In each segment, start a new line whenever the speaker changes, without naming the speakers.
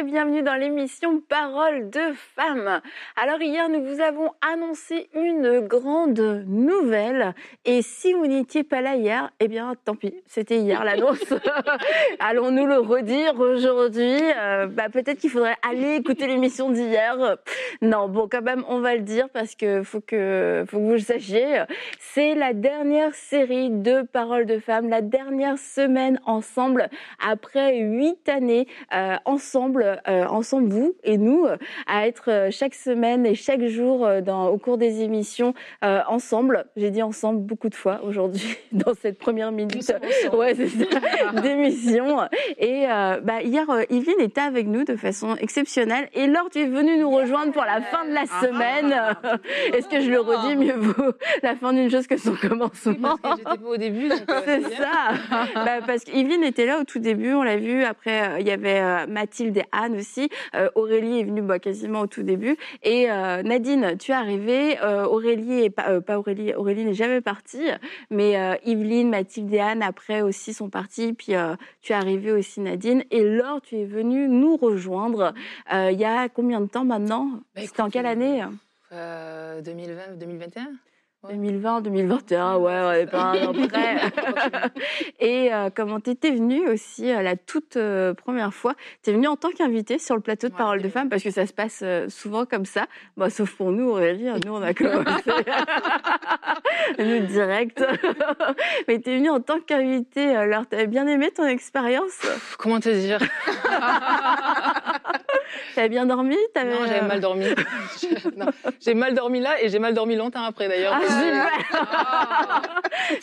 Et bienvenue dans l'émission Parole de femmes. Alors hier, nous vous avons annoncé une grande nouvelle et si vous n'étiez pas là hier, eh bien tant pis, c'était hier l'annonce. Allons-nous le redire aujourd'hui? Euh, bah, Peut-être qu'il faudrait aller écouter l'émission d'hier. Non, bon quand même, on va le dire parce que faut que, faut que vous le sachiez. C'est la dernière série de Parole de femmes, la dernière semaine ensemble après huit années euh, ensemble, ensemble vous et nous, euh, à être euh, chaque semaine et chaque jour euh, dans, au cours des émissions euh, ensemble. J'ai dit ensemble beaucoup de fois aujourd'hui dans cette première minute. Ouais, d'émission. Et euh, bah, hier, euh, Yvine était avec nous de façon exceptionnelle. Et Laure, tu es venue nous rejoindre pour la fin de la semaine. Est-ce que je le redis mieux vaut la fin d'une chose que son commencement
que j'étais pas au début, euh,
c'est ça. Bah, parce qu'Yvine était là au tout début, on l'a vu. Après, euh, il y avait euh, Mathilde et Anne aussi. Euh, Aurélie est venue bah, quasiment au tout début. Et euh, Nadine, tu es arrivée. Euh, Aurélie est pas, pas Aurélie. Aurélie n'est jamais partie, mais Yveline, Mathilde et Anne après aussi sont parties. Puis tu es arrivée aussi Nadine. Et Laure, tu es venue nous rejoindre. Il y a combien de temps maintenant?
Bah,
C'était en quelle année?
Euh, 2020, 2021 Ouais.
2020, 2021, ouais, on est pas un an près. Et euh, comment t'étais venue aussi euh, la toute euh, première fois? T'es venue en tant qu'invitée sur le plateau de
Ouais,
Parole de Femmes parce que ça se passe euh, souvent comme ça. Bah, sauf pour nous, Aurélie, nous on a commencé nous direct. Mais t'es venue en tant qu'invitée. Alors, t'avais bien aimé ton expérience?
Comment te dire?
T'avais bien dormi
Non, j'avais
euh,
mal dormi. Non, J'ai mal dormi là et j'ai mal dormi longtemps après d'ailleurs.
Ah,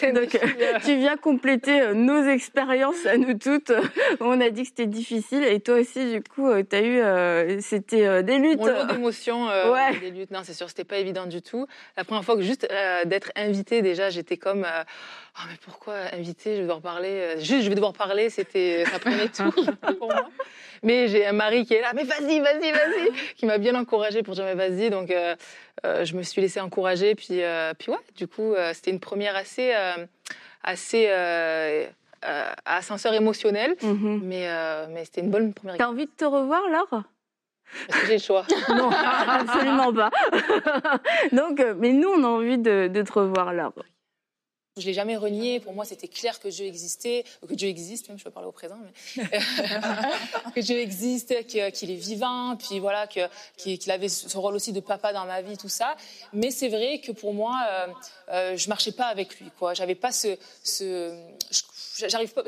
Donc, euh, tu viens compléter euh, nos expériences à nous toutes. On a dit que c'était difficile et toi aussi, du coup, tu as eu, euh, c'était euh, des luttes.
Mon lot d'émotions, euh,
Ouais.
des luttes. Non, c'est sûr, c'était pas évident du tout. La première fois que juste euh, d'être invitée, déjà, j'étais comme, euh, oh, mais pourquoi invitée? Je vais devoir parler. euh, Juste, je vais devoir parler. C'était, ça prenait tout pour moi. Mais j'ai un mari qui est là, mais vas-y, vas-y, vas-y, qui m'a bien encouragée pour dire mais vas-y. Donc, euh, euh, je me suis laissée encourager. Puis, euh, puis ouais, du coup, c'était une première assez, assez ascenseur émotionnel.
Mhm.
Mais, mais c'était une bonne première.
T'as envie de te revoir, Laure?
Est-ce que j'ai le choix
Non, absolument pas. Donc, mais nous, on a envie de, de te revoir, Laure.
Je l'ai jamais renié. Pour moi, c'était clair que Dieu existait, que Dieu existe, même je peux parler au présent, mais que Dieu existe, qu'il est vivant, puis voilà, qu'il avait ce rôle aussi de papa dans ma vie, tout ça. Mais c'est vrai que pour moi, euh, euh, je marchais pas avec lui, quoi. J'avais pas ce, ce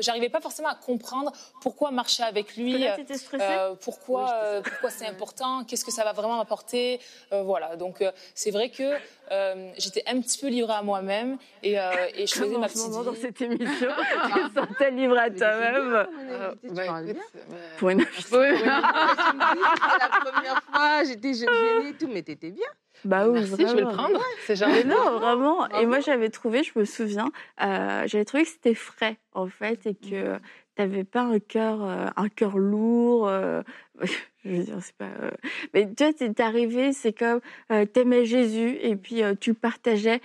j'arrivais pas forcément à comprendre pourquoi marcher avec lui.
Stressée?
Euh, pourquoi, euh, pourquoi c'est important, qu'est-ce que ça va vraiment m'apporter, euh, voilà. Donc euh, c'est vrai que euh, j'étais un petit peu livrée à moi-même et, euh, et je faisais ma
ce
petite
moment dans cette émission, tu te sentais libre à toi-même?
Euh, bah, écoute,
bien.
euh,
Pour une
la première fois, j'étais gênée et tout, mais t'étais bien.
Bah oui,
Merci, je vais le prendre. C'est genre.
Mais non, vraiment. Et moi, j'avais trouvé, je me souviens, euh, j'avais trouvé que c'était frais, en fait, et que t'avais pas un cœur, un cœur lourd. euh, je veux dire, c'est pas. euh, Mais tu vois, t'es arrivé, c'est comme euh, t'aimais Jésus, et puis tu partageais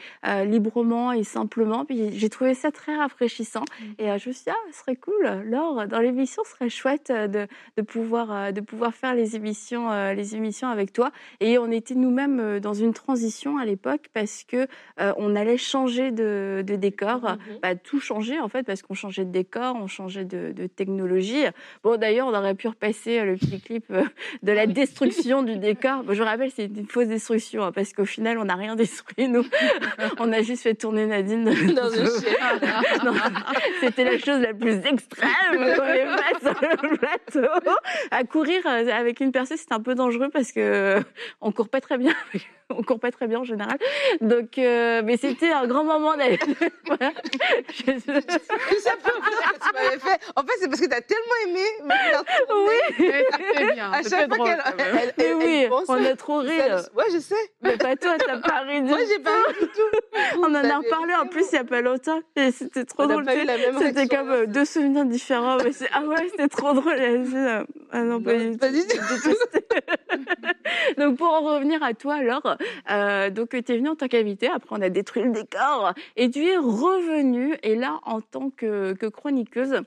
librement et simplement. Puis j'ai trouvé ça très rafraîchissant. Et euh, je me suis dit, ah, ce serait cool, Laure, dans l'émission, ce serait chouette de, de pouvoir, de pouvoir faire les émissions, les émissions avec toi. Et on était nous-mêmes dans une transition à l'époque parce que on allait changer de, de décor,
Mhm.
bah, tout changer en fait parce qu'on changeait de décor, on changeait de, de technologie. Bon d'ailleurs on aurait pu repasser euh, le petit clip euh, de la destruction du décor. Bon, je rappelle c'est une fausse destruction hein, parce qu'au final on n'a rien détruit nous, on a juste fait tourner Nadine
Dans une
non, C'était la chose la plus extrême qu'on ait faite sur le plateau. À courir euh, avec une percée, c'était un peu dangereux parce que on court pas très bien. On court pas très bien en général. Donc, euh, mais c'était un grand moment d'aller. Voilà. Je-
Tout ça que tu m'avais fait. En fait, c'est parce que t'as tellement aimé. tu.
Oui,
bien.
À chaque fois qu'elle
oui,
elle pense,
on a trop ri.
ça- Ouais, je sais.
Mais pas toi, t'as pas ri du
Moi, j'ai pas ri du tout.
On en a reparlé en plus il y a pas longtemps et c'était trop
On
drôle.
pas eu la même
C'était comme
là,
euh, deux souvenirs différents. Mais c'est- ah ouais, C'était trop drôle. Euh, ah non, pas du tout.
Pas du tout.
J'ai détesté. donc pour en revenir à toi, alors, euh, donc tu es venue en tant qu'invité. Après, on a détruit le décor et tu es revenue. Et là, en tant que, que chroniqueuse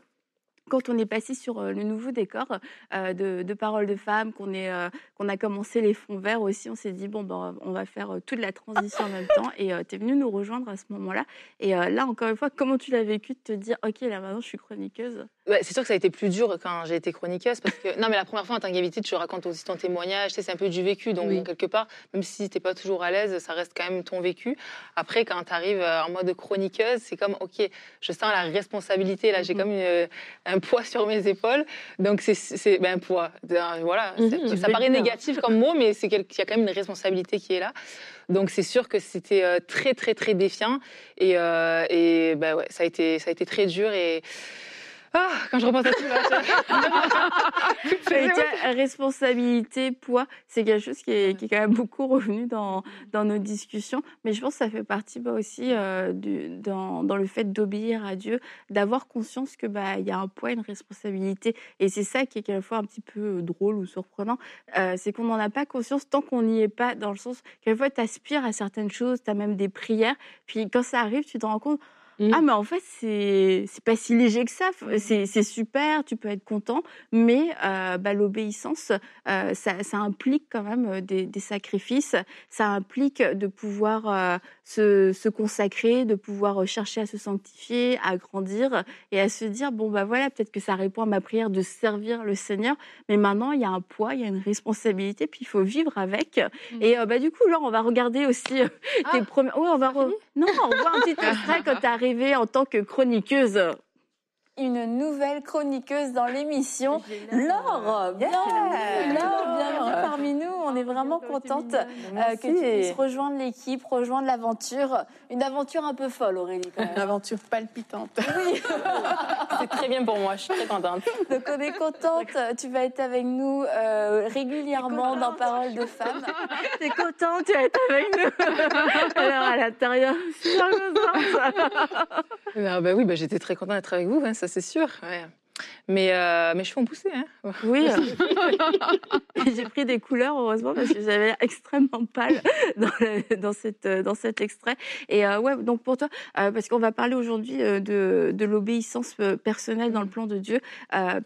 quand on est passé sur euh, le nouveau décor euh, de, Paroles de femmes, qu'on euh, a commencé les fonds verts aussi, on s'est dit bon ben on va faire euh, toute la transition en même temps. Et tu es venu nous rejoindre à ce moment-là. Et euh, là encore une fois, comment tu l'as vécu de te dire ok là maintenant je suis chroniqueuse?
Ouais, c'est sûr que ça a été plus dur quand j'ai été chroniqueuse parce que non mais la première fois en tant qu'invité tu racontes aussi ton témoignage, tu sais, c'est un peu du vécu donc
Oui.
quelque part même si t'es pas toujours à l'aise ça reste quand même ton vécu. Après quand tu arrives en mode chroniqueuse c'est comme ok je sens la responsabilité là j'ai
Mhm.
comme une- un poids sur mes épaules. Donc c'est c'est ben, un poids. Euh, voilà.
Mhm, je
ça paraît négatif comme mot mais c'est il y a quand même une responsabilité qui est là. Donc c'est sûr que c'était euh, très très très défiant. Et, euh, et ben ouais ça a été ça a été très dur et ah, quand je repense à tout là,
responsabilité, poids, c'est quelque chose qui est, qui est quand même beaucoup revenu dans, dans nos discussions. Mais je pense que ça fait partie bah, aussi euh, du, dans, dans le fait d'obéir à Dieu, d'avoir conscience que bah il y a un poids, une responsabilité. Et c'est ça qui est quelquefois un petit peu drôle ou surprenant, euh, c'est qu'on n'en a pas conscience tant qu'on n'y est pas. Dans le sens, quelquefois, tu aspires à certaines choses, tu as même des prières. Puis quand ça arrive, tu te rends compte.
Mm.
Ah mais en fait c'est c'est pas si léger que ça. C'est c'est super tu peux être content mais euh, bah, l'obéissance euh, ça, ça implique quand même euh, des, des sacrifices. Ça implique de pouvoir euh, se, se consacrer de pouvoir euh, chercher à se sanctifier à grandir et à se dire bon bah voilà peut-être que ça répond à ma prière de servir le Seigneur mais maintenant il y a un poids il y a une responsabilité puis il faut vivre avec. Et euh, bah du coup là on va regarder aussi euh, tes
Ah.
premières ouais on va re- non on voit un petit extrait quand t'es arrivée en tant que chroniqueuse
une nouvelle chroniqueuse dans l'émission. Laure, bienvenue, Laure, bienvenue parmi nous. On est vraiment contente euh, que tu puisses rejoindre l'équipe, rejoindre l'aventure. Une aventure un peu folle, Aurélie, quand
Une aventure palpitante.
Oui,
C'est très bien pour moi, je suis très contente.
donc on est contente. Tu vas être avec nous euh, régulièrement dans Parole de femmes.
t'es contente tu vas être avec nous alors à l'intérieur super contente
Ah bah oui, bah j'étais très contente d'être avec vous, hein, ça c'est sûr. ouais. Mais euh, mes cheveux ont poussé. Hein.
Oui. J'ai pris des couleurs, heureusement, parce que j'avais l'air extrêmement pâle dans, le- dans, cette, euh, dans cet extrait. Et euh, ouais, donc pour toi, euh, parce qu'on va parler aujourd'hui euh, de, de l'obéissance personnelle dans le plan de Dieu,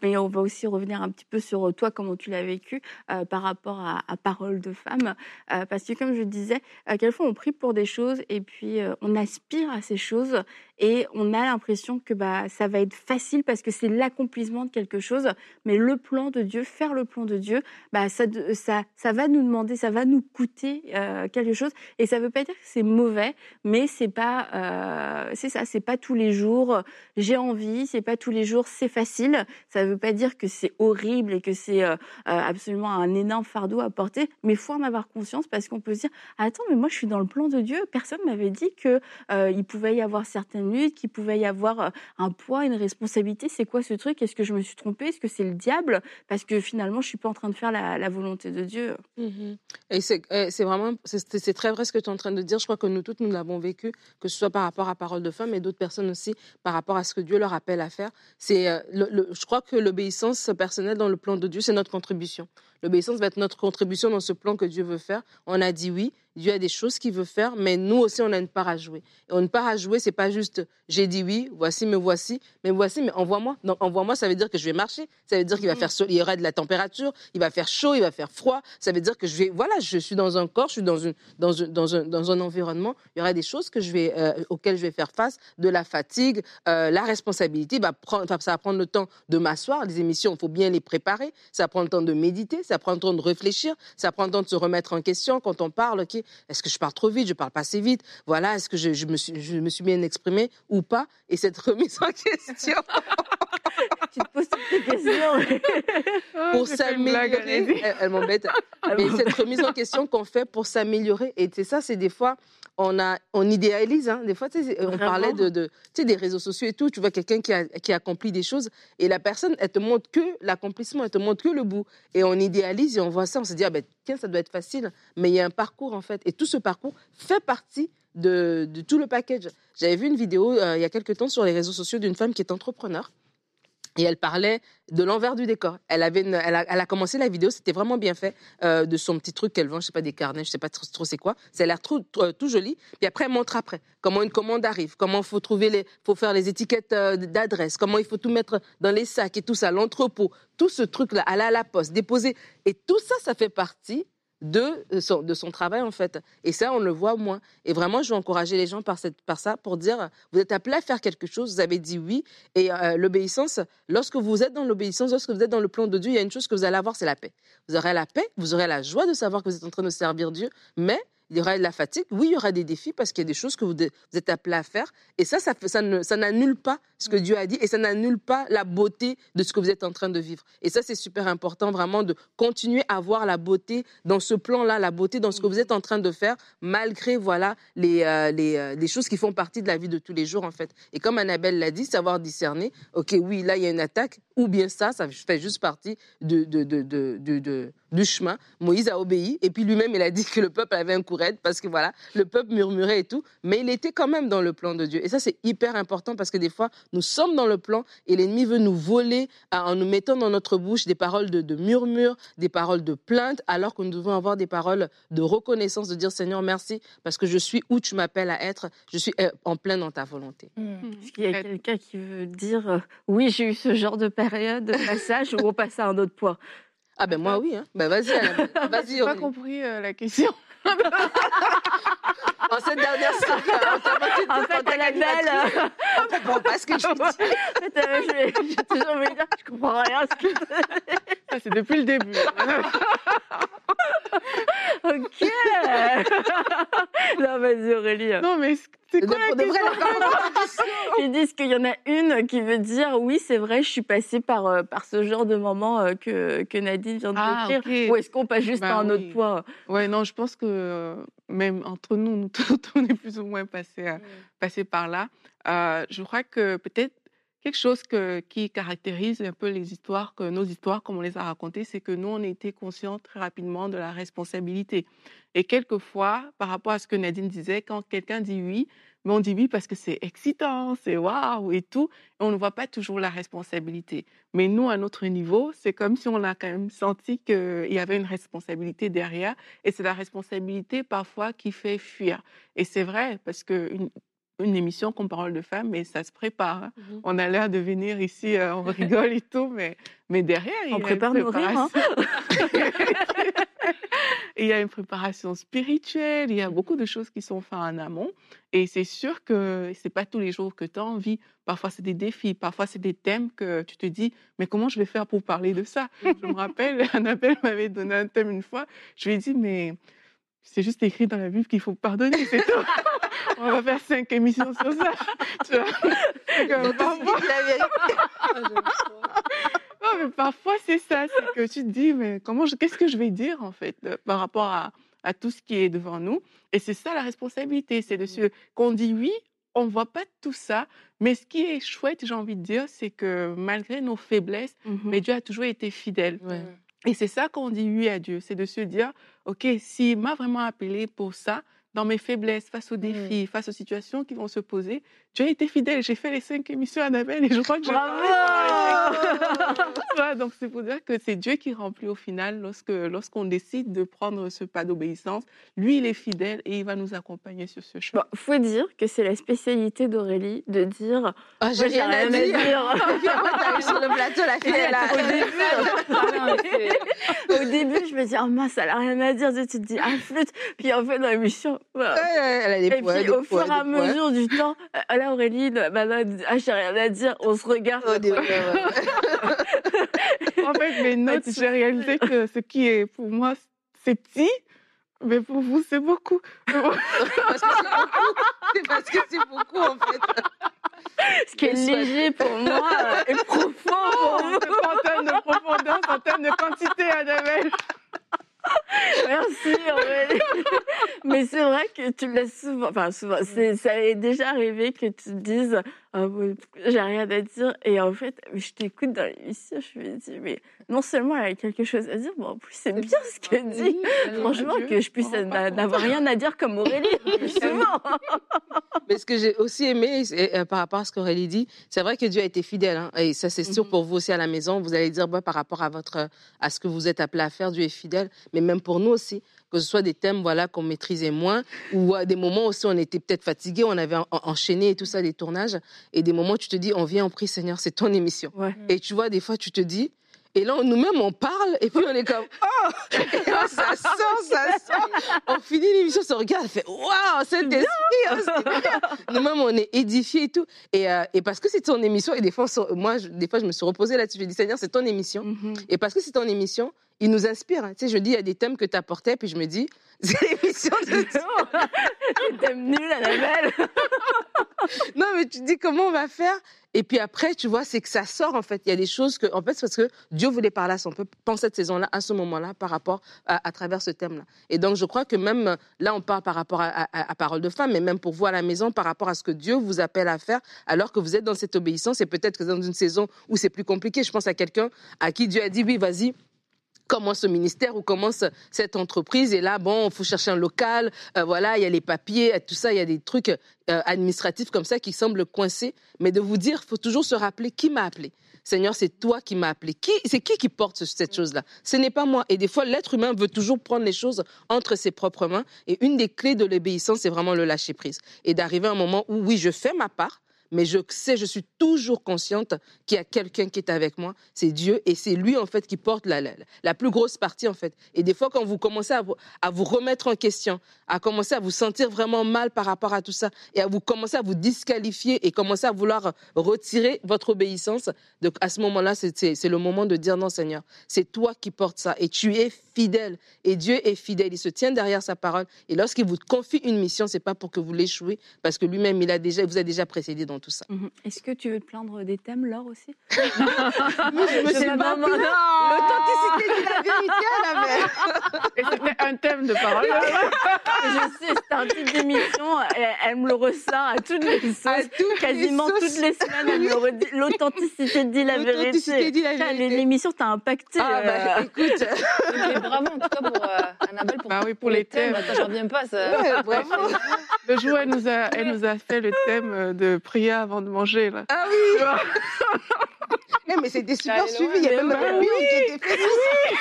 mais on va aussi revenir un petit peu sur toi, comment tu l'as vécu par rapport à, à Parole de femme. Parce que comme je disais, à quelle fois on prie pour des choses et puis on aspire à ces choses et on a l'impression que bah, ça va être facile parce que c'est l'accomplissement de quelque chose. Mais le plan de Dieu, faire le plan de Dieu, bah, ça, ça, ça va nous demander, ça va nous coûter euh, quelque chose. Et ça veut pas dire que c'est mauvais, mais c'est pas, euh, c'est ça, c'est pas tous les jours. euh, J'ai envie, c'est pas tous les jours, c'est facile. Ça veut pas dire que c'est horrible et que c'est absolument un énorme fardeau à porter. Mais faut en avoir conscience parce qu'on peut se dire, attends, mais moi je suis dans le plan de Dieu. Personne m'avait dit que il pouvait y avoir certaines luttes, qu'il pouvait y avoir un poids, une responsabilité. C'est quoi ce truc? Est-ce que je me suis trompée Est-ce que c'est le diable? Parce que finalement, je suis pas en train de faire la, volonté de Dieu.
Mhm. Et c'est c'est vraiment, c'est- très vrai ce que tu es en train de dire. Je crois que nous toutes, nous l'avons vécu, que ce soit par rapport à Parole de Femme et d'autres personnes aussi, par rapport à ce que Dieu leur appelle à faire. C'est, euh, je crois que l'obéissance personnelle dans le plan de Dieu, c'est notre contribution. L'obéissance va être notre contribution dans ce plan que Dieu veut faire. On a dit oui, Dieu a des choses qu'il veut faire, mais nous aussi, on a une part à jouer. Et une part à jouer, c'est pas juste j'ai dit oui, voici, me voici, mais voici, mais envoie-moi. Donc, envoie-moi, ça veut dire que je vais marcher. Ça veut dire qu'il va faire, sol- il y aura de la température, il va faire chaud, il va faire froid. Ça veut dire que je vais, voilà, je suis dans un corps, je suis dans, une, dans, une- dans, un, dans un environnement. Il y aura des choses que je vais, euh, auxquelles je vais faire face, de la fatigue, euh, la responsabilité. Va prendre, ça va prendre le temps de m'asseoir. Les émissions, il faut bien les préparer. Ça prend le temps de méditer, ça prend le temps de réfléchir, ça prend le temps de se remettre en question quand on parle. ok, est-ce que je parle trop vite, je parle pas assez vite. Voilà, est-ce que je, me suis, je me suis bien exprimé ou pas? Et cette remise en question
Tu te poses toutes tes questions.
pour s'améliorer, elle, elle m'embête. Mais cette remise en question qu'on fait pour s'améliorer, et c'est ça, c'est des fois, on, a, on idéalise. Hein. Des fois, on
Vraiment?
parlait de, de, tu sais, des réseaux sociaux et tout. Tu vois quelqu'un qui, a, qui accomplit des choses et la personne, elle te montre que l'accomplissement, elle te montre que le bout. Et on idéalise et on voit ça, on se dit, ah ben, tiens, ça doit être facile. Mais il y a un parcours, en fait. Et tout ce parcours fait partie de, de tout le package. J'avais vu une vidéo euh, il y a quelques temps sur les réseaux sociaux d'une femme qui est entrepreneur. Et elle parlait de l'envers du décor. Elle, avait elle, a, commencé la vidéo, c'était vraiment bien fait, euh, de son petit truc qu'elle vend, je sais pas, des carnets, je sais pas trop, c'est quoi. Ça a l'air trop, trop- tout joli. Puis après, elle montre après comment une commande arrive, comment il faut trouver les, faut faire les étiquettes euh, d'adresse, comment il faut tout mettre dans les sacs et tout ça, l'entrepôt, tout ce truc-là, aller à la poste, déposer. Et tout ça, ça fait partie de son, de son travail, en fait. Et ça, on le voit moins. Et vraiment, je veux encourager les gens par, cette, par ça pour dire, vous êtes appelés à faire quelque chose, vous avez dit oui. Et euh, l'obéissance, lorsque vous êtes dans l'obéissance, lorsque vous êtes dans le plan de Dieu, il y a une chose que vous allez avoir, c'est la paix. Vous aurez la paix, vous aurez la joie de savoir que vous êtes en train de servir Dieu, mais il y aura de la fatigue, oui, il y aura des défis parce qu'il y a des choses que vous, êtes appelés à faire. Et ça, ça, ça ça n'annule pas ce que Dieu a dit et ça n'annule pas la beauté de ce que vous êtes en train de vivre. Et ça, c'est super important vraiment de continuer à voir la beauté dans ce plan-là, la beauté dans ce que vous êtes en train de faire, malgré voilà les, euh, euh, les choses qui font partie de la vie de tous les jours, en fait. Et comme Annabelle l'a dit, savoir discerner, OK, oui, là, il y a une attaque, ou bien ça, ça fait juste partie de, de, de- de- du chemin. Moïse a obéi, et puis lui-même, il a dit que le peuple avait un coup raide, parce que voilà, le peuple murmurait et tout, mais il était quand même dans le plan de Dieu. Et ça, c'est hyper important, parce que des fois, nous sommes dans le plan, et l'ennemi veut nous voler en nous mettant dans notre bouche des paroles de, de murmure, des paroles de plainte, alors que nous devons avoir des paroles de reconnaissance, de dire Seigneur, merci, parce que je suis où tu m'appelles à être, je suis euh, en plein dans ta volonté.
Est-ce qu'il y a quelqu'un qui veut dire euh, oui, j'ai eu ce genre de période de passage ou on passe à un autre point?
Ah ben moi oui, hein. ben vas-y, vas-y.
J'ai pas compris euh, la question.
En cette dernière de
En fait,
tant
elle est
qu'animatrice.
belle.
On comprend pas ce que je dis.
En fait, j'ai toujours envie de dire que je comprends rien. à ce que-
Ça, c'est depuis le début.
Ok. non, vas-y Aurélie.
non, mais c'est quoi la question.
Ils disent qu'il y en a une qui veut dire oui, c'est vrai, je suis passée par, euh, par ce genre de moment euh, que, que Nadine vient de
Ah,
décrire.
ok.
Ou est-ce qu'on passe juste
Bah
à un autre point?
Ouais, non, je pense que euh, même entre nous, nous on est plus ou moins passé,
Mm.
passé par là. Je crois que peut-être quelque chose qui caractérise un peu les histoires, que nos histoires, comme on les a racontées, c'est que nous, on été conscients très rapidement de la responsabilité. Et quelquefois, par rapport à ce que Nadine disait, quand quelqu'un dit oui, mais on dit oui parce que c'est excitant, c'est waouh et tout, et on ne voit pas toujours la responsabilité. Mais nous, à notre niveau, c'est comme si on a quand même senti qu'il y avait une responsabilité derrière, et c'est la responsabilité parfois qui fait fuir. Et c'est vrai, parce qu'une une émission comme Parole de femme, mais ça se prépare. hein.
Mhm.
On a l'air de venir ici, euh, on rigole et tout, mais, mais derrière, il y a
On
une
prépare nos rires, hein.
préparation. il y a une préparation spirituelle, il y a beaucoup de choses qui sont faites en amont. Et c'est sûr que c'est pas tous les jours que tu as envie. Parfois, c'est des défis, parfois, c'est des thèmes que tu te dis, mais comment je vais faire pour parler de ça? Je me rappelle, Annabelle m'avait donné un thème une fois. Je lui ai dit, mais c'est juste écrit dans la Bible qu'il faut pardonner, c'est tout. On va faire cinq émissions sur ça. Tu vois? C'est comme
Donc,
parfois- non, mais c'est ça. C'est que tu te dis, mais comment je- qu'est-ce que je vais dire, en fait, euh, par rapport à, à tout ce qui est devant nous? Et c'est ça la responsabilité. C'est de se, qu'on dit oui, on ne voit pas tout ça. Mais ce qui est chouette, j'ai envie de dire, c'est que malgré nos faiblesses,
Mhm.
mais Dieu a toujours été fidèle.
Ouais.
Et c'est ça qu'on dit oui à Dieu. C'est de se dire, OK, s'il m'a vraiment appelé pour ça, dans mes faiblesses, face aux défis, face aux situations qui vont se poser, Dieu a été fidèle. J'ai fait les cinq émissions Annabelle et je crois que je
Bravo
tu vois, donc c'est pour dire que c'est Dieu qui remplit au final lorsque lorsqu'on décide de prendre ce pas d'obéissance. Lui, il est fidèle et il va nous accompagner sur ce chemin.
Bon, faut dire que c'est la spécialité d'Aurélie de dire
Ah, j'ai
Moi, j'ai
rien à
rien à
dire.
dire.
Puis après, t'arrives sur le plateau, la fille, elle
au début, au début, je me dis, oh mince, elle a rien à dire. Tu te dis, ah, flûte. Puis en fait, dans l'émission, voilà.
Elle a des
Et
poids,
puis
des
au
poids,
fur et à
poids.
mesure du temps, euh, là, Aurélie, dit, ah, j'ai rien à dire. On se regarde.
Oh, des-.
En fait, mes notes, j'ai réalisé que ce qui est pour moi, c'est petit, mais pour vous, c'est beaucoup.
Parce que c'est parce que c'est beaucoup, en fait.
Ce qui est léger pour moi euh, est profond pour vous.
Pas en termes de profondeur, en termes de quantité, Annabelle.
Merci Aurélie. mais c'est vrai que tu le laisses souvent. Enfin, souvent, ça est déjà arrivé que tu te dises ah, j'ai rien à dire. Et en fait, je t'écoute dans l'émission, je me dis, mais non seulement elle a quelque chose à dire, mais en plus, c'est bien ce qu'elle dit. Franchement, que je puisse n'avoir rien à dire comme Aurélie, justement.
mais ce que j'ai aussi aimé euh, par rapport à ce qu'Aurélie dit, c'est vrai que Dieu a été fidèle. Hein, et ça, c'est sûr mhm. pour vous aussi à la maison. Vous allez dire, bah, par rapport à, votre, à ce que vous êtes appelé à faire, Dieu est fidèle. Mais même pour nous aussi que ce soit des thèmes voilà qu'on maîtrisait moins ou à des moments aussi on était peut-être fatigué, on avait enchaîné et tout ça des tournages et des moments où tu te dis on vient en prie Seigneur, c'est ton émission. Et tu vois des fois tu te dis et là, nous-mêmes, on parle, et puis on est comme, oh et là, ça sort, ça sort. On finit l'émission, on se regarde, on fait, waouh, c'est hein, Nous-mêmes, on est édifiés et tout. Et, euh, et parce que c'est ton émission, et des fois, moi, des fois, je me suis reposée là-dessus, je dit, Seigneur, c'est ton émission. Mm-hmm. Et parce que c'est ton émission, il nous inspire. Hein. Tu sais, je dis, il y a des thèmes que tu apportais, puis je me dis, c'est l'émission de
Des thèmes nuls à la belle.
non, mais tu dis, comment on va faire? Et puis après, tu vois, c'est que ça sort, en fait. Il y a des choses que, en fait, c'est parce que Dieu voulait parler à son peuple pendant cette saison-là, à ce moment-là, par rapport à, travers ce thème-là. Et donc, je crois que même là, on parle par rapport à, à, Parole de femme, mais même pour vous à la maison, par rapport à ce que Dieu vous appelle à faire, alors que vous êtes dans cette obéissance, et peut-être que dans une saison où c'est plus compliqué. Je pense à quelqu'un à qui Dieu a dit, oui, vas-y, commence ce ministère ou commence cette entreprise et là bon il faut chercher un local euh, voilà il y a les papiers tout ça il y a des trucs euh, administratifs comme ça qui semblent coincés mais de vous dire faut toujours se rappeler qui m'a appelé Seigneur, c'est toi qui m'as appelé. Qui, c'est qui qui porte cette chose-là? Ce n'est pas moi. Et des fois, l'être humain veut toujours prendre les choses entre ses propres mains. Et une des clés de l'obéissance, c'est vraiment le lâcher prise. Et d'arriver à un moment où, oui, je fais ma part, mais je sais, je suis toujours consciente qu'il y a quelqu'un qui est avec moi, c'est Dieu, et c'est lui en fait qui porte la, la, plus grosse partie en fait. Et des fois, quand vous commencez à vous, à vous, remettre en question, à commencer à vous sentir vraiment mal par rapport à tout ça, et à vous commencer à vous disqualifier et commencer à vouloir retirer votre obéissance, donc à ce moment-là, c'est le moment de dire non Seigneur, c'est toi qui portes ça, et tu es fidèle, et Dieu est fidèle, il se tient derrière sa parole, et lorsqu'il vous confie une mission, c'est pas pour que vous l'échouez, parce que lui-même, il vous a déjà précédé dans tout ça.
Mhm. Est-ce que tu veux te plaindre des thèmes, Laure aussi?
Moi, je me suis pas L'authenticité de la vérité à la mère.
Et c'était un thème de parole.
je sais, c'est un type d'émission. Elle, me le ressort à toutes les sauces. quasiment toutes les semaines, elle me redit. L'authenticité dit la vérité. L'authenticité dit la vérité. L'émission t'a impacté.
Ah, bah, euh. écoute.
Mais bravo, en tout cas, pour euh, Annabelle, pour,
bah oui, pour, les thèmes.
thèmes. Attends, j'en reviens pas. Ça... Ouais,
vraiment. Le jour, elle nous, a, elle nous a fait le thème de prière avant de manger. Là.
Ah oui eh, Mais c'était super suivi, il y a même un oui. qui était fait.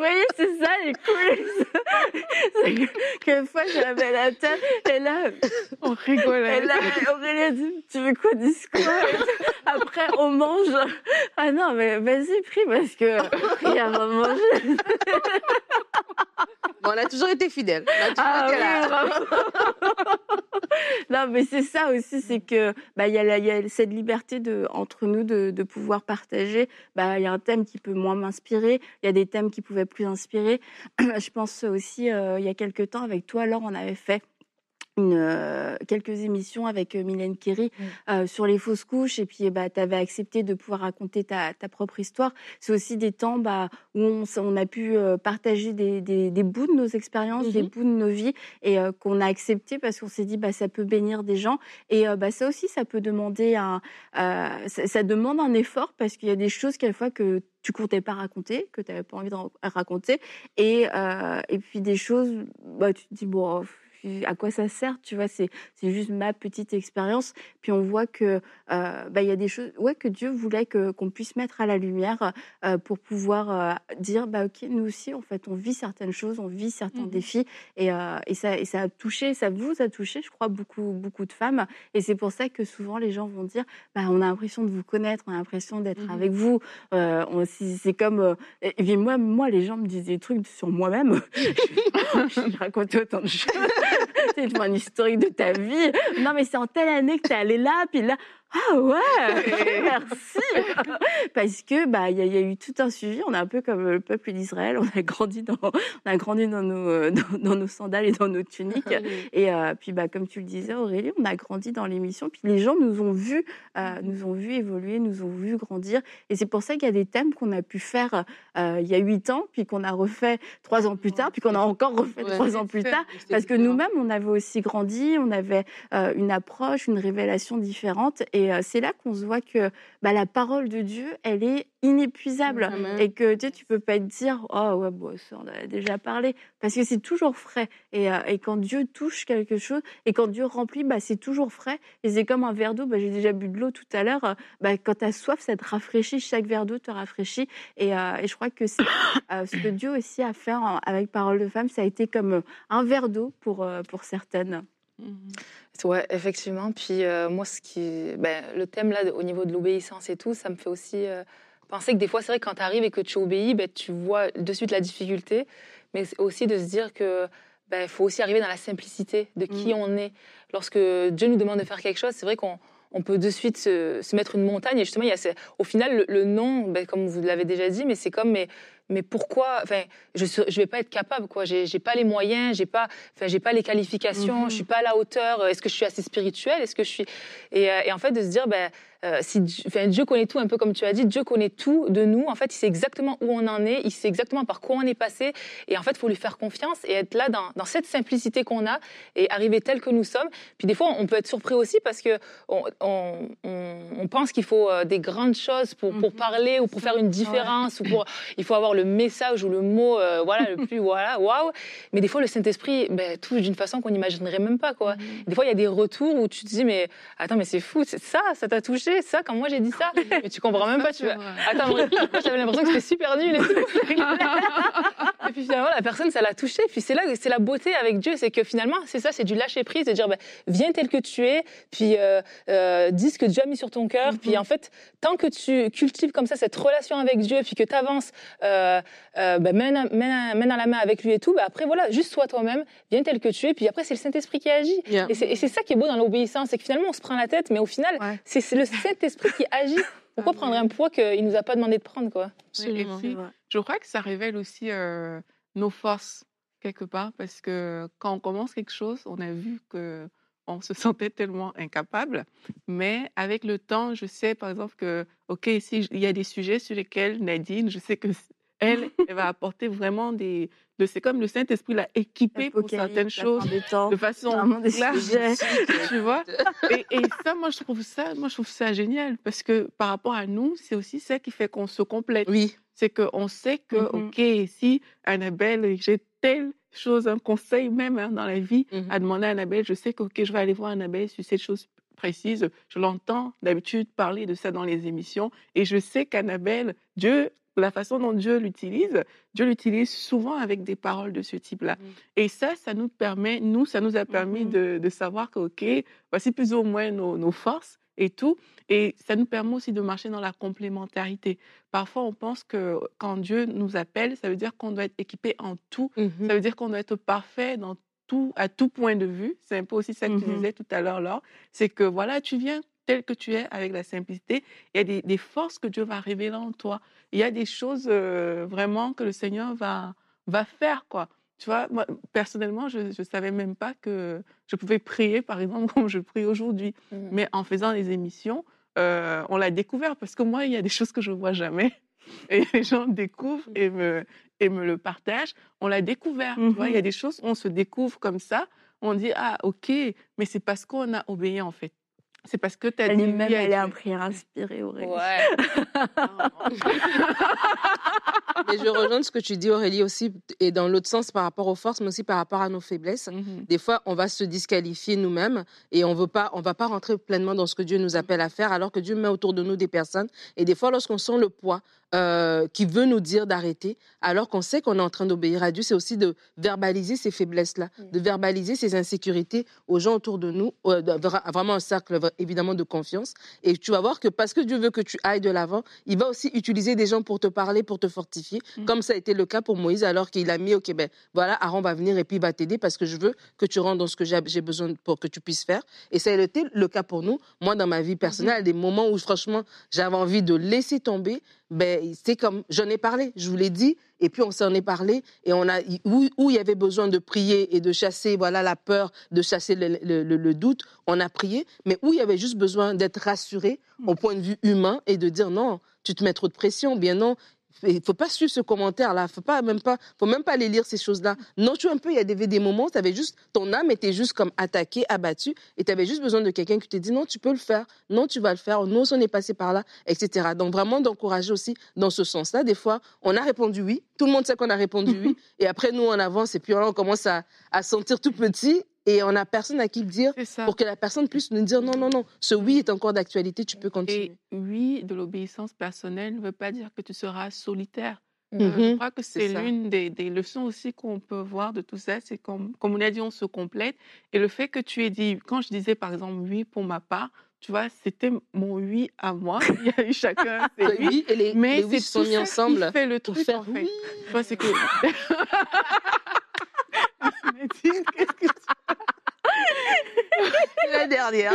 Vous voyez, c'est ça les coulisses. c'est qu'une fois, j'avais la tête et là,
on rigolait.
Et là, Aurélie a dit Tu veux quoi discours Après, on mange. Ah non, mais vas-y, prie, parce que il y a à manger.
On a toujours été fidèles.
Ah, non, mais c'est ça aussi, c'est que bah il y, y, a cette liberté de entre nous de, de pouvoir partager. Bah il y a un thème qui peut moins m'inspirer, il y a des thèmes qui pouvaient plus inspirer. Je pense aussi euh, il y a quelques temps avec toi, alors on avait fait une, euh, quelques émissions avec euh, Mylène Kerry mmh. euh, sur les fausses couches et puis bah, tu avais accepté de pouvoir raconter ta, ta propre histoire. C'est aussi des temps bah, où on, on a pu partager des, des, des, bouts de nos expériences, des mmh bouts de nos vies et qu'on a accepté parce qu'on s'est dit bah, ça peut bénir des gens. Et bah, ça aussi, ça peut demander un, ça, ça, demande un effort parce qu'il y a des choses quelquefois que tu comptais pas raconter, que tu n'avais pas envie de raconter. Et, et puis des choses, bah, tu te dis, bon, à quoi ça sert Tu vois, c'est juste ma petite expérience. Puis on voit que euh, bah il y a des choses, ouais, que Dieu voulait que qu'on puisse mettre à la lumière euh, pour pouvoir euh, dire bah ok, nous aussi en fait on vit certaines choses, on vit certains mmh défis et et ça et ça a touché, ça vous a touché, je crois beaucoup beaucoup de femmes. Et c'est pour ça que souvent les gens vont dire bah on a l'impression de vous connaître, on a l'impression d'être mmh avec vous. c'est comme et puis moi moi les gens me disent des trucs sur moi-même. je raconte autant de choses. c'est une historique de ta vie. Non, mais c'est en telle année que tu es allé là, puis là, Ah ouais, merci. Parce que bah il y, a eu tout un suivi. On est un peu comme le peuple d'Israël. On a grandi dans, on a grandi dans nos, euh, dans, nos sandales et dans nos tuniques. Et euh, puis bah comme tu le disais Aurélie, on a grandi dans l'émission. Puis les gens nous ont vus, euh, nous ont vu évoluer, nous ont vu grandir. Et c'est pour ça qu'il y a des thèmes qu'on a pu faire il y a huit ans, puis qu'on a refait trois ans plus tard, puis qu'on a encore refait trois ans plus tard, parce que nous-mêmes on avait aussi grandi, on avait une approche, une révélation différente. Et c'est là qu'on se voit que bah, la parole de Dieu, elle est inépuisable. Et que tu sais, tu peux pas te dire oh ouais bon ça on a déjà parlé parce que c'est toujours frais. Et, et, quand Dieu touche quelque chose et quand Dieu remplit bah c'est toujours frais. Et c'est comme un verre d'eau. Bah, j'ai déjà bu de l'eau tout à l'heure. Bah, quand tu as soif ça te rafraîchit. Chaque verre d'eau te rafraîchit. Et, et je crois que c'est ce que Dieu aussi a fait avec parole de femme ça a été comme un verre d'eau pour pour certaines
mmh Ouais, effectivement. Puis euh, moi, ce qui, ben, le thème là, au niveau de l'obéissance et tout, ça me fait aussi euh, penser que des fois, c'est vrai que quand tu arrives et que tu obéis, ben, tu vois de suite la difficulté, mais aussi de se dire que ben, faut aussi arriver dans la simplicité de qui mmh. on est. Lorsque Dieu nous demande de faire quelque chose, c'est vrai qu'on on peut de suite se, mettre une montagne. Et justement, il y a au final, le, nom, ben, comme vous l'avez déjà dit, mais c'est comme mais, mais pourquoi Enfin, je ne vais pas être capable, quoi. J'ai pas les moyens, j'ai pas, enfin, j'ai pas les qualifications, je je suis pas à la hauteur. Est-ce que je suis assez spirituelle? Est-ce que je suis et, euh, et, en fait de se dire, ben, euh, si, enfin, Dieu connaît tout, un peu comme tu as dit, Dieu connaît tout de nous. En fait, il sait exactement où on en est, il sait exactement par quoi on est passé. Et en fait, il faut lui faire confiance et être là dans, dans cette simplicité qu'on a et arriver tel que nous sommes. Puis des fois, on peut être surpris aussi parce que on, on, on, pense qu'il faut euh, des grandes choses pour, pour mhm. parler ou pour faire une différence ou pour il faut avoir le message ou le mot euh, voilà le plus voilà waouh. Mais des fois, le Saint Esprit ben, touche d'une façon qu'on n'imaginerait même pas quoi. Mhm. Des fois, il y a des retours où tu te dis mais attends mais c'est fou, c'est ça, ça t'a touché ça quand moi j'ai dit ça Mais tu comprends même pas. Tu Attends, j'avais l'impression que c'était super nul et tout. et puis finalement, la personne, ça l'a touché. Puis c'est là, c'est la beauté avec Dieu, c'est que finalement, c'est ça, c'est du lâcher prise, de dire, ben, viens tel que tu es, puis euh, euh, dis ce que Dieu a mis sur ton cœur. Puis en fait, tant que tu cultives comme ça cette relation avec Dieu, puis que tu avances, euh, euh ben, mène, mène, mène, à la main avec lui et tout, ben, après voilà, juste sois toi-même, viens tel que tu es. Puis après, c'est le Saint-Esprit qui agit. Et c'est ça qui est beau dans l'obéissance, c'est que finalement, on se prend la tête, mais au final, c'est le cet esprit qui agit. Pourquoi prendre un poids qu'il ne nous a pas demandé de prendre quoi
Je crois que ça révèle aussi nos forces quelque part parce que quand on commence quelque chose, on a vu que on se sentait tellement incapable, mais avec le temps, je sais par exemple que ok, s'il y a des sujets sur lesquels Nadine, je sais que elle, elle va apporter vraiment des, c'est comme le Saint-Esprit l'a équipé pour certaines choses de façon claire, tu vois? Et, ça, moi, je trouve ça, moi, je trouve ça génial parce que par rapport à nous, c'est aussi ça qui fait qu'on se complète.
Oui.
C'est qu'on sait que, mm-hmm. ok, si Annabelle, j'ai telle chose, un conseil même hein, dans la vie mm-hmm. à demander à Annabelle, je sais que, ok, je vais aller voir Annabelle sur cette chose précise. Je l'entends d'habitude parler de ça dans les émissions et je sais qu'Annabelle, Dieu la façon dont Dieu l'utilise, Dieu l'utilise souvent avec des paroles de ce type-là. Mmh. Et ça, ça nous permet, nous, ça nous a permis mmh de, savoir que, OK, voici plus ou moins nos, forces et tout. Et ça nous permet aussi de marcher dans la complémentarité. Parfois, on pense que quand Dieu nous appelle, ça veut dire qu'on doit être équipé en tout. Mmh ça veut dire qu'on doit être parfait dans tout, à tout point de vue. C'est un peu aussi ça que tu disais tout à l'heure, là. C'est que voilà, tu viens tel que tu es, avec la simplicité. Il y a des, forces que Dieu va révéler en toi. Il y a des choses euh, vraiment que le Seigneur va, va faire, quoi. Tu vois, moi, personnellement, je ne savais même pas que je pouvais prier, par exemple, comme je prie aujourd'hui. Mmh. Mais en faisant les émissions, euh, on l'a découvert parce que moi, il y a des choses que je ne vois jamais. Et les gens découvrent et me, et me le partagent. On l'a découvert. Tu vois, il y a mmh des choses, on se découvre comme ça. On dit, ah, ok, mais c'est parce qu'on a obéi, en fait. C'est parce que tu as
elle dit. Même, elle est un prière inspirée, Aurélie.
Ouais.
et je rejoins ce que tu dis, Aurélie, aussi, et dans l'autre sens par rapport aux forces, mais aussi par rapport à nos faiblesses. Mmh Des fois, on va se disqualifier nous-mêmes et on veut pas, on va pas rentrer pleinement dans ce que Dieu nous appelle à faire, alors que Dieu met autour de nous des personnes. Et des fois, lorsqu'on sent le poids, euh, qui veut nous dire d'arrêter, alors qu'on sait qu'on est en train d'obéir à Dieu, c'est aussi de verbaliser ces faiblesses-là, mmh. de verbaliser ces insécurités aux gens autour de nous, euh, vraiment un cercle évidemment de confiance. Et tu vas voir que parce que Dieu veut que tu ailles de l'avant, il va aussi utiliser des gens pour te parler, pour te fortifier, mmh. comme ça a été le cas pour Moïse, alors qu'il a mis, ok, ben voilà, Aaron va venir et puis il va t'aider parce que je veux que tu rentres dans ce que j'ai besoin pour que tu puisses faire. Et ça a été le cas pour nous. Moi, dans ma vie personnelle, mmh. des moments où franchement, j'avais envie de laisser tomber, ben, c'est comme, j'en ai parlé, je vous l'ai dit, et puis on s'en est parlé, et on a, où, où, il y avait besoin de prier et de chasser, voilà, la peur, de chasser le, le, doute, on a prié, mais où il y avait juste besoin d'être rassuré au point de vue humain et de dire non, tu te mets trop de pression, bien non, il faut pas suivre ce commentaire-là. Faut pas même pas, faut même pas aller lire ces choses-là. Non, tu vois un peu, il y a des, des moments, avais juste, ton âme était juste comme attaquée, abattue, et tu avais juste besoin de quelqu'un qui te dit non, tu peux le faire, non, tu vas le faire, nous on est passé par là, etc. Donc vraiment d'encourager aussi dans ce sens-là. Des fois, on a répondu oui, tout le monde sait qu'on a répondu oui, et après nous on avance et puis on commence à, à sentir tout petit et on n'a personne à qui le dire pour que la personne puisse nous dire non, non, non, ce oui est encore d'actualité, tu peux continuer.
Et oui, de l'obéissance personnelle ne veut pas dire que tu seras solitaire. Euh,
je
mmh crois que c'est l'une des, leçons aussi qu'on peut voir de tout ça, c'est comme, comme on a dit, on se complète. Et le fait que tu aies dit, quand je disais par exemple oui pour ma part, tu vois, c'était mon oui à moi. Il y a eu chacun ses oui,
et les, mais c'est sont mis ensemble
qui fait le truc
faire
en fait.
Oui.
Tu vois, c'est que qu'est-ce que
La dernière.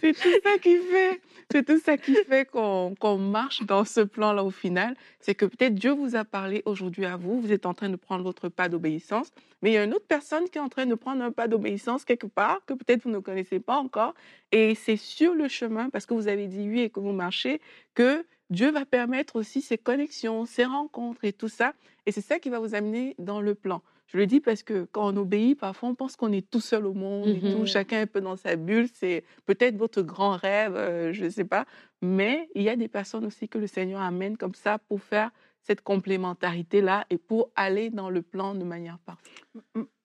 c'est tout ça qui fait, c'est tout ça qui fait qu'on marche dans ce plan-là au final. C'est que peut-être Dieu vous a parlé aujourd'hui à vous, vous êtes en train de prendre votre pas d'obéissance, mais il y a une autre personne qui est en train de prendre un pas d'obéissance quelque part que peut-être vous ne connaissez pas encore. Et c'est sur le chemin, parce que vous avez dit oui et que vous marchez, que Dieu va permettre aussi ces connexions, ces rencontres et tout ça. Et c'est ça qui va vous amener dans le plan. Je le dis parce que quand on obéit, parfois on pense qu'on est tout seul au monde et tout, mmh chacun un peu dans sa bulle. C'est peut-être votre grand rêve, euh, je ne sais pas. Mais il y a des personnes aussi que le Seigneur amène comme ça pour faire cette complémentarité-là et pour aller dans le plan de manière parfaite.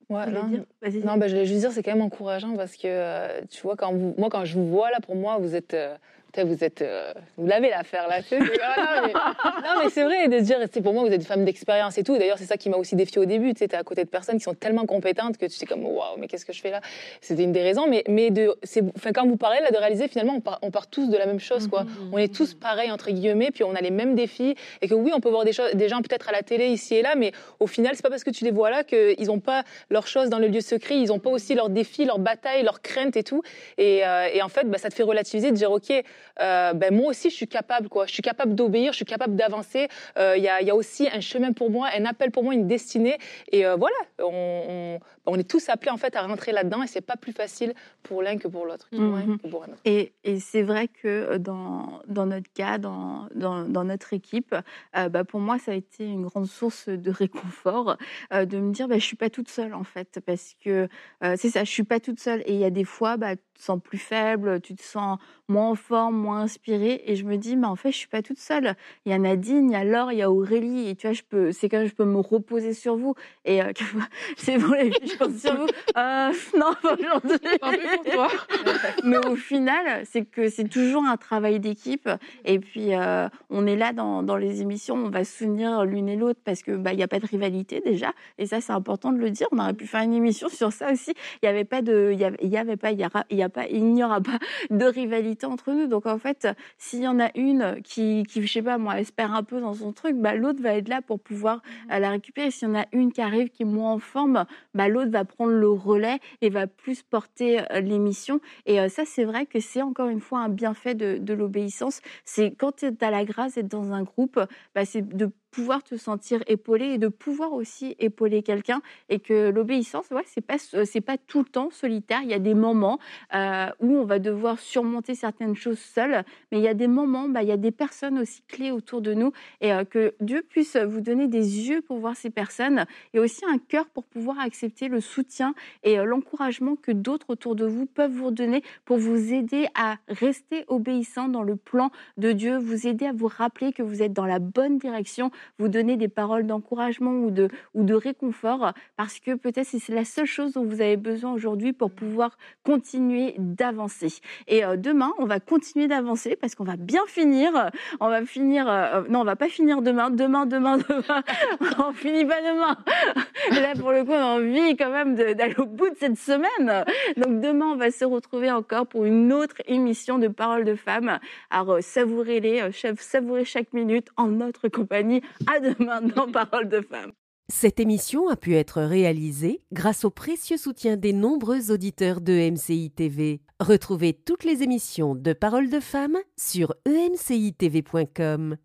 Ouais, non, non bah, je voulais juste dire, c'est quand même encourageant parce que, euh, tu vois, quand vous, moi, quand je vous vois là, pour moi, vous êtes, euh, vous êtes, euh, vous l'avez l'affaire là. non, mais, c'est vrai de se dire, c'est pour moi, vous êtes une femme d'expérience et tout. D'ailleurs, c'est ça qui m'a aussi défié au début. Tu sais, es à côté de personnes qui sont tellement compétentes que tu sais comme, waouh, mais qu'est-ce que je fais là? C'était une des raisons. Mais, mais de, enfin, quand vous parlez là, de réaliser finalement, on part, on part tous de la même chose, quoi. Mm-hmm. On est tous pareils entre guillemets, puis on a les mêmes défis. Et que oui, on peut voir des choses, des gens peut-être à la télé ici et là, mais au final, c'est pas parce que tu les vois là qu'ils n'ont pas leurs choses dans le lieu secret. Ils n'ont pas aussi leurs défis, leurs batailles, leurs craintes et tout. Et, euh, et en fait, bah, ça te fait relativiser, de dire, ok, euh, ben moi aussi je suis capable quoi. Je suis capable d'obéir, je suis capable d'avancer. Euh, il y, a, y, a, aussi un chemin pour moi, un appel pour moi, une destinée. Et euh, voilà, on, on, est tous appelés en fait à rentrer là-dedans et c'est pas plus facile pour l'un que pour l'autre.
Mhm. Et, et c'est vrai que dans, dans notre cas, dans, dans, dans notre équipe, bah, pour moi ça a été une grande source de réconfort de me dire bah, je suis pas toute seule en fait parce que c'est ça, je suis pas toute seule et il y a des fois bah, te sens plus faible, tu te sens moins en forme, moins inspirée. Et je me dis, mais en fait, je suis pas toute seule. Il y a Nadine, il y a Laure, il y a Aurélie. Et tu vois, je peux, c'est quand je peux me reposer sur vous. Et euh, c'est bon, les filles, je pense sur vous. Euh, non, pas aujourd'hui. mais au final, c'est que c'est toujours un travail d'équipe. Et puis, euh, on est là dans, dans, les émissions, on va se souvenir l'une et l'autre parce que bah, il n'y a pas de rivalité déjà. Et ça, c'est important de le dire. On aurait pu faire une émission sur ça aussi. Il n'y avait pas de, il y avait, y pas, il y, y a pas, il n'y aura pas de rivalité entre nous. Donc en fait, s'il y en a une qui, qui, je sais pas moi, espère un peu dans son truc, bah, l'autre va être là pour pouvoir mmh euh, la récupérer. S'il y en a une qui arrive qui est moins en forme, bah, l'autre va prendre le relais et va plus porter euh, l'émission. Et euh, ça, c'est vrai que c'est encore une fois un bienfait de, de l'obéissance. C'est quand tu as la grâce d'être dans un groupe, bah, c'est de pouvoir te sentir épaulé et de pouvoir aussi épauler quelqu'un et que l'obéissance, ouais, c'est pas c'est pas tout le temps solitaire. Il y a des moments euh, où on va devoir surmonter certaines choses seul, mais il y a des moments, bah, il y a des personnes aussi clés autour de nous et euh, que Dieu puisse vous donner des yeux pour voir ces personnes et aussi un cœur pour pouvoir accepter le soutien et euh, l'encouragement que d'autres autour de vous peuvent vous donner pour vous aider à rester obéissant dans le plan de Dieu, vous aider à vous rappeler que vous êtes dans la bonne direction, vous donner des paroles d'encouragement ou de, ou de réconfort, parce que peut-être c'est la seule chose dont vous avez besoin aujourd'hui pour pouvoir continuer d'avancer. Et euh, demain, on va continuer d'avancer parce qu'on va bien finir. On va finir, euh, non, on va pas finir demain, demain, demain, demain. on finit pas demain. Là, pour le coup, on a envie quand même d'aller au bout de cette semaine. Donc demain, on va se retrouver encore pour une autre émission de Paroles de femmes. Alors savourez-les, savourez chaque minute en notre compagnie. À demain dans de femmes.
Cette émission a pu être réalisée grâce au précieux soutien des nombreux auditeurs de MCI TV. Retrouvez toutes les émissions de Paroles de femmes sur emcitv.com.